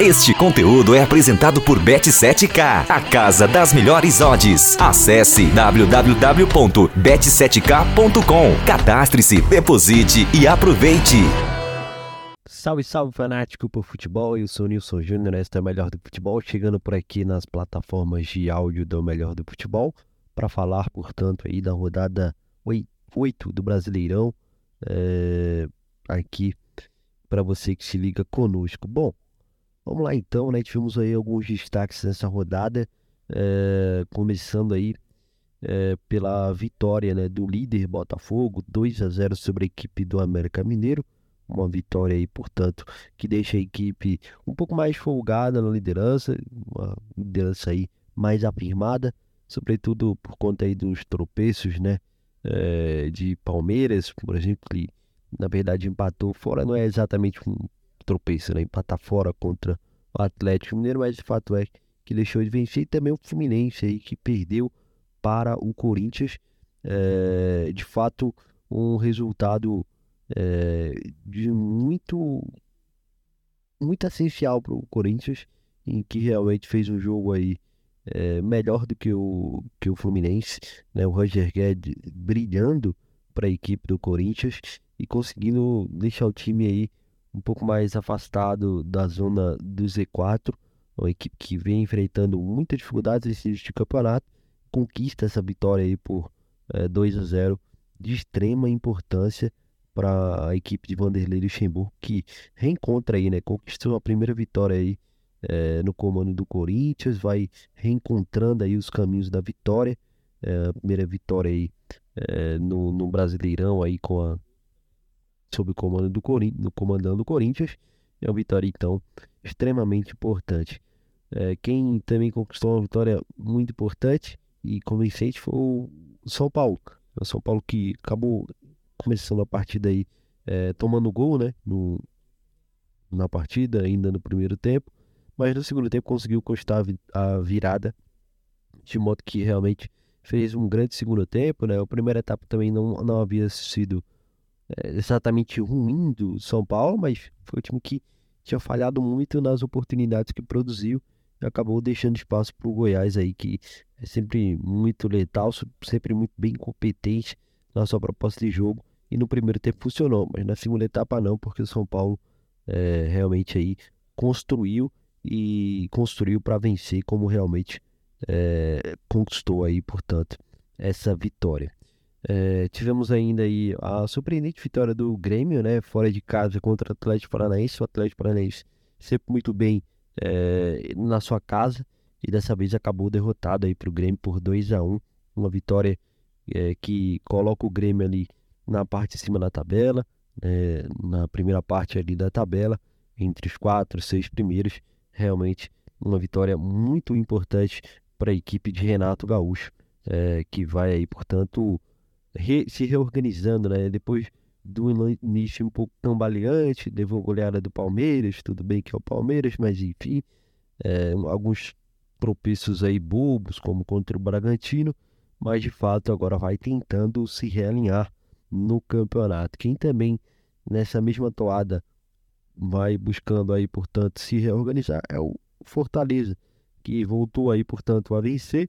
Este conteúdo é apresentado por Bet7k, a casa das melhores odds. Acesse www.bet7k.com. Cadastre-se, deposite e aproveite. Salve, salve fanático por futebol, eu sou o Nilson Júnior, esta é o Melhor do Futebol, chegando por aqui nas plataformas de áudio do Melhor do Futebol, para falar, portanto, aí da rodada 8 do Brasileirão, é, aqui para você que se liga conosco. Bom, vamos lá então, né? Tivemos aí alguns destaques nessa rodada, é, começando aí é, pela vitória né, do líder Botafogo, 2 a 0 sobre a equipe do América Mineiro. Uma vitória aí, portanto, que deixa a equipe um pouco mais folgada na liderança, uma liderança aí mais afirmada, sobretudo por conta aí dos tropeços, né? É, de Palmeiras, por exemplo, que na verdade empatou fora, não é exatamente um tropeço, né? Empatar fora contra o Atlético Mineiro, mas o fato é que deixou de vencer e também o Fluminense aí que perdeu para o Corinthians. É, de fato, um resultado é, de muito muito essencial para o Corinthians, em que realmente fez um jogo aí é, melhor do que o, que o Fluminense, né? O Roger Guedes brilhando para a equipe do Corinthians e conseguindo deixar o time aí um pouco mais afastado da zona do Z4. Uma equipe que vem enfrentando muitas dificuldades nesse de campeonato, conquista essa vitória aí por é, 2 a 0 de extrema importância para a equipe de Vanderlei Luxemburgo, que reencontra aí, né? Conquistou a primeira vitória aí é, no comando do Corinthians, vai reencontrando aí os caminhos da vitória. É, a primeira vitória aí é, no, no Brasileirão aí com a sob o comando do Corinthians, comandando do Corinthians. É uma vitória então extremamente importante. É, quem também conquistou uma vitória muito importante e convincente foi o São Paulo. O São Paulo que acabou começando a partida aí é, tomando gol, né? No, na partida, ainda no primeiro tempo. Mas no segundo tempo conseguiu constar a virada. De modo que realmente fez um grande segundo tempo, né? A primeira etapa também não, não havia sido é, exatamente ruim do São Paulo, mas foi o time que tinha falhado muito nas oportunidades que produziu e acabou deixando espaço para o Goiás aí, que é sempre muito letal, sempre muito bem competente na sua proposta de jogo. E no primeiro tempo funcionou, mas na segunda etapa não, porque o São Paulo é, realmente aí construiu e construiu para vencer como realmente é, conquistou aí, portanto, essa vitória. É, tivemos ainda aí a surpreendente vitória do Grêmio, né, fora de casa contra o Atlético Paranaense. O Atlético Paranaense sempre muito bem é, na sua casa e dessa vez acabou derrotado aí para o Grêmio por 2 a 1 Uma vitória é, que coloca o Grêmio ali na parte de cima da tabela, né, na primeira parte ali da tabela, entre os quatro, seis primeiros. Realmente uma vitória muito importante para a equipe de Renato Gaúcho, que vai aí, portanto, re, se reorganizando, né? Depois do início um pouco tambaleante, levou goleada do Palmeiras, tudo bem que é o Palmeiras, mas enfim, é, alguns tropeços aí bobos, como contra o Bragantino, mas de fato agora vai tentando se realinhar no campeonato. Quem também nessa mesma toada vai buscando aí, portanto, se reorganizar é o Fortaleza, que voltou aí, portanto, a vencer.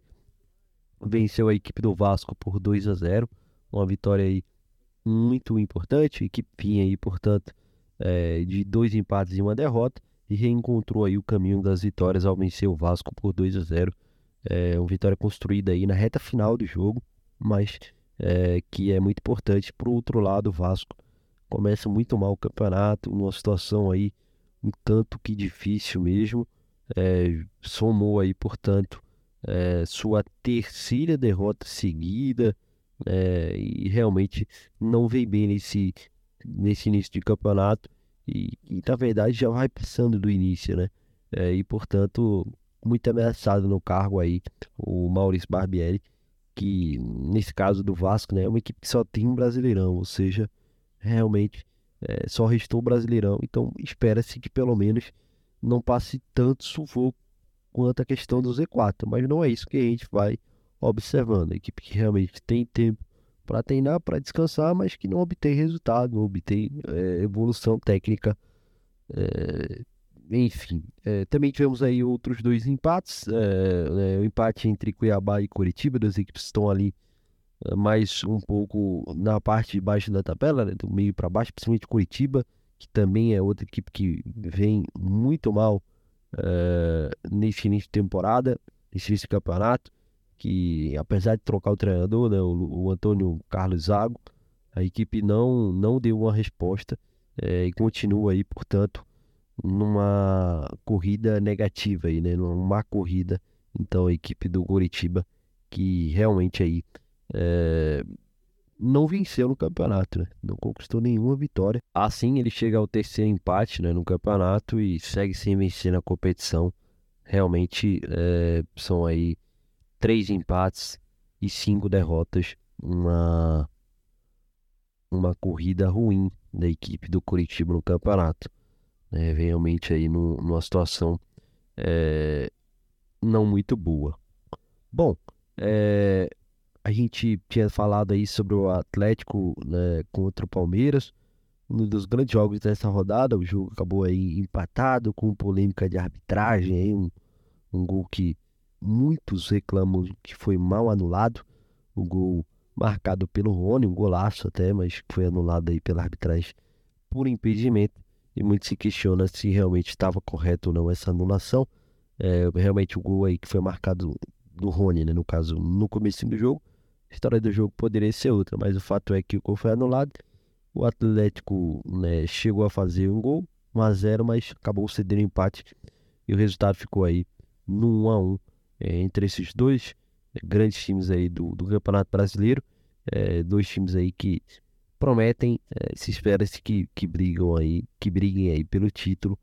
Venceu a equipe do Vasco por 2 a 0 uma vitória aí muito importante, equipe vinha aí, portanto, é, de dois empates e uma derrota, e reencontrou aí o caminho das vitórias ao vencer o Vasco por 2 a 0. É uma vitória construída aí na reta final do jogo, mas é, que é muito importante. O outro lado, o Vasco começa muito mal o campeonato, numa situação aí um tanto que difícil mesmo. É, somou aí, portanto, é, sua terceira derrota seguida, é, e realmente não vem bem nesse, nesse início de campeonato. E, e na verdade já vai passando do início, né? É, e portanto, muito ameaçado no cargo aí o Maurício Barbieri, que nesse caso do Vasco, né, é uma equipe que só tem um Brasileirão, ou seja, realmente é, só restou o Brasileirão, então espera-se que pelo menos não passe tanto sufoco quanto a questão do Z4, mas não é isso que a gente vai observando. A equipe que realmente tem tempo para treinar, para descansar, mas que não obtém resultado, não obtém é, evolução técnica é, enfim, é, também tivemos aí outros dois empates. É, é, o empate entre Cuiabá e Curitiba, duas equipes estão ali é, mais um pouco na parte de baixo da tabela, né, do meio para baixo, principalmente Curitiba, que também é outra equipe que vem muito mal é, nesse início de temporada, nesse início de campeonato, que apesar de trocar o treinador, né, o, o Antônio Carlos Zago, a equipe não, não deu uma resposta é, e continua aí, portanto, numa corrida negativa aí, né? Numa corrida, então a equipe do Curitiba que realmente aí é, não venceu no campeonato, né? Não conquistou nenhuma vitória. Assim ele chega ao terceiro empate né, no campeonato e segue sem vencer na competição. Realmente é, são aí três empates e cinco derrotas. Uma, uma corrida ruim da equipe do Curitiba no campeonato né, realmente aí no, numa situação é, não muito boa. Bom, é, a gente tinha falado aí sobre o Atlético né, contra o Palmeiras, um dos grandes jogos dessa rodada, o jogo acabou aí empatado com polêmica de arbitragem, aí, um, um gol que muitos reclamam que foi mal anulado, o gol marcado pelo Rony, um golaço até, mas foi anulado aí pela arbitragem por impedimento e muito se questiona se realmente estava correto ou não essa anulação. É, realmente o gol aí que foi marcado do Rony, né, no caso, no começo do jogo, a história do jogo poderia ser outra, mas o fato é que o gol foi anulado. O Atlético né, chegou a fazer um gol, 1 a 0 mas acabou cedendo empate e o resultado ficou aí no 1 a 1 é, entre esses dois é, grandes times aí do, do Campeonato Brasileiro, é, dois times aí que prometem, é, se espera-se que, que brigam aí, que briguem aí pelo título.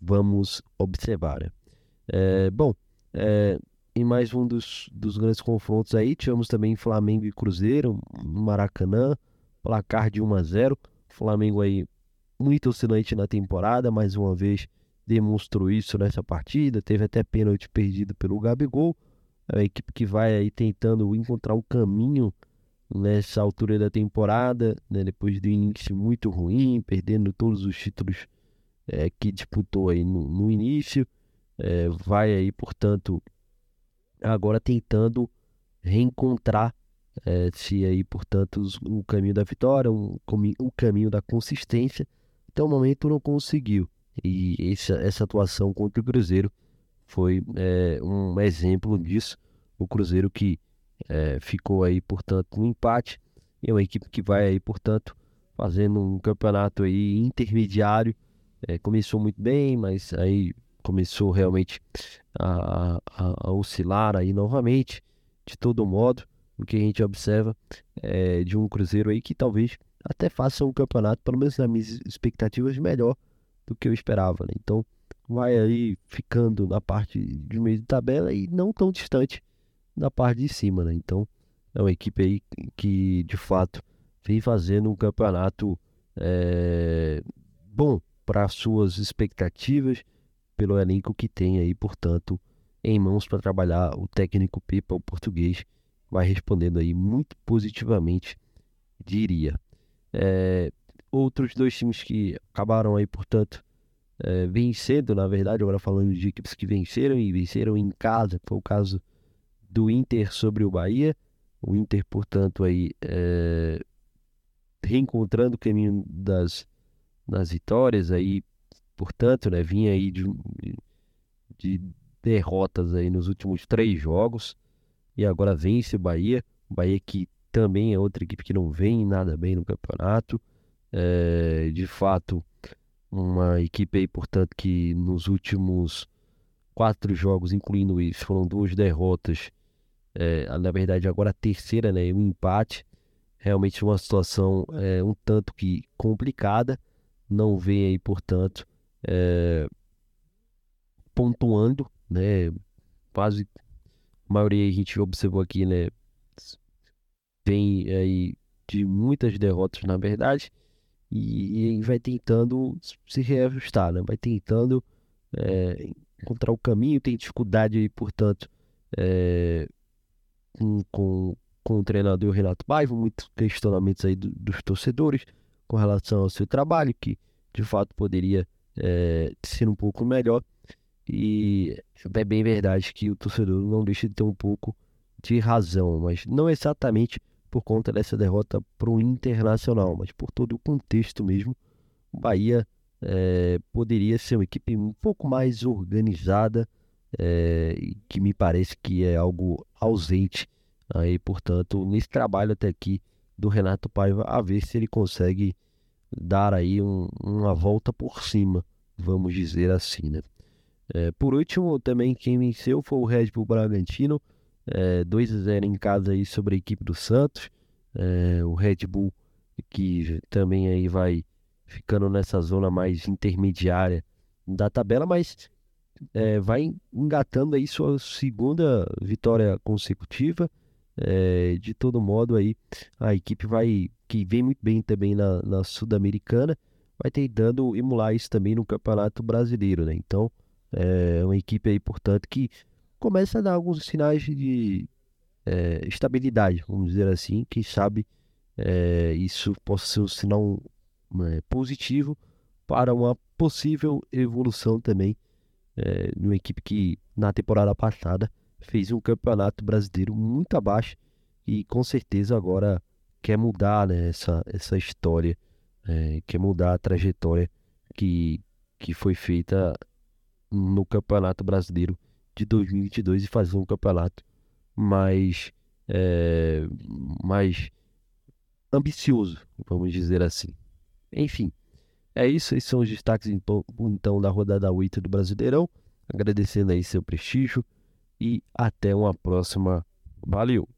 Vamos observar. Né? É, bom, é, em mais um dos, dos grandes confrontos aí, tivemos também Flamengo e Cruzeiro Maracanã, placar de 1 a 0. Flamengo aí muito oscilante na temporada, mais uma vez demonstrou isso nessa partida, teve até pênalti perdido pelo Gabigol. É uma equipe que vai aí tentando encontrar o caminho nessa altura da temporada, né, depois do início muito ruim, perdendo todos os títulos é, que disputou aí no, no início, é, vai aí, portanto, agora tentando reencontrar é, se aí, portanto, o caminho da vitória, o, o caminho da consistência. Até o momento não conseguiu. E essa, essa atuação contra o Cruzeiro foi é, um exemplo disso. O Cruzeiro que é, ficou aí, portanto, um empate. E é uma equipe que vai aí, portanto, fazendo um campeonato aí intermediário. É, começou muito bem, mas aí começou realmente a, a, a, oscilar aí novamente. De todo modo, o que a gente observa é de um Cruzeiro aí que talvez até faça um campeonato, pelo menos nas minhas expectativas, melhor do que eu esperava. Né? Então, vai aí ficando na parte de meio de tabela e não tão distante da parte de cima, né? Então é uma equipe aí que de fato vem fazendo um campeonato é, bom para suas expectativas pelo elenco que tem aí, portanto, em mãos para trabalhar o técnico Pipa, o português, vai respondendo aí muito positivamente, diria. É, outros dois times que acabaram aí, portanto, é, vencendo, na verdade, agora falando de equipes que venceram e venceram em casa, foi o caso do Inter sobre o Bahia. O Inter, portanto, aí é, reencontrando o caminho das, das vitórias aí, portanto, né, vinha aí de, de derrotas aí nos últimos três jogos e agora vence o Bahia. O Bahia que também é outra equipe que não vem nada bem no campeonato. É, de fato, uma equipe aí, portanto, que nos últimos quatro jogos, incluindo isso, foram duas derrotas é, na verdade agora a terceira, né, um empate, realmente uma situação é, um tanto que complicada, não vem aí, portanto, é, pontuando, né, quase a maioria a gente observou aqui, né, vem aí de muitas derrotas, na verdade, e, e vai tentando se reajustar, né, vai tentando é, encontrar o caminho, tem dificuldade aí, portanto, é, com, com, com o treinador Renato Baivo, muitos questionamentos aí do, dos torcedores com relação ao seu trabalho, que de fato poderia é, sendo um pouco melhor. E é bem verdade que o torcedor não deixa de ter um pouco de razão, mas não exatamente por conta dessa derrota para o Internacional, mas por todo o contexto mesmo. O Bahia é, poderia ser uma equipe um pouco mais organizada, é, que me parece que é algo ausente aí, portanto, nesse trabalho até aqui do Renato Paiva, a ver se ele consegue dar aí um, uma volta por cima, vamos dizer assim, né? É, por último, também quem venceu foi o Red Bull Bragantino, é, 2 a 0 em casa aí sobre a equipe do Santos. É, o Red Bull que também aí vai ficando nessa zona mais intermediária da tabela, mas é, vai engatando aí sua segunda vitória consecutiva. É, de todo modo aí a equipe vai que vem muito bem também na, na sul-americana vai tentando emular isso também no campeonato brasileiro, né? Então é uma equipe aí portanto que começa a dar alguns sinais de é, estabilidade, vamos dizer assim. Quem sabe é, isso possa ser um sinal é, positivo para uma possível evolução também é, numa equipe que na temporada passada fez um campeonato brasileiro muito abaixo e com certeza agora quer mudar né, essa, essa história, é, quer mudar a trajetória que, que foi feita no Campeonato Brasileiro de 2022 e fazer um campeonato mais, é, mais ambicioso, vamos dizer assim. Enfim, é isso. Esses são os destaques então, então da rodada 8 do Brasileirão. Agradecendo aí seu prestígio e até uma próxima. Valeu!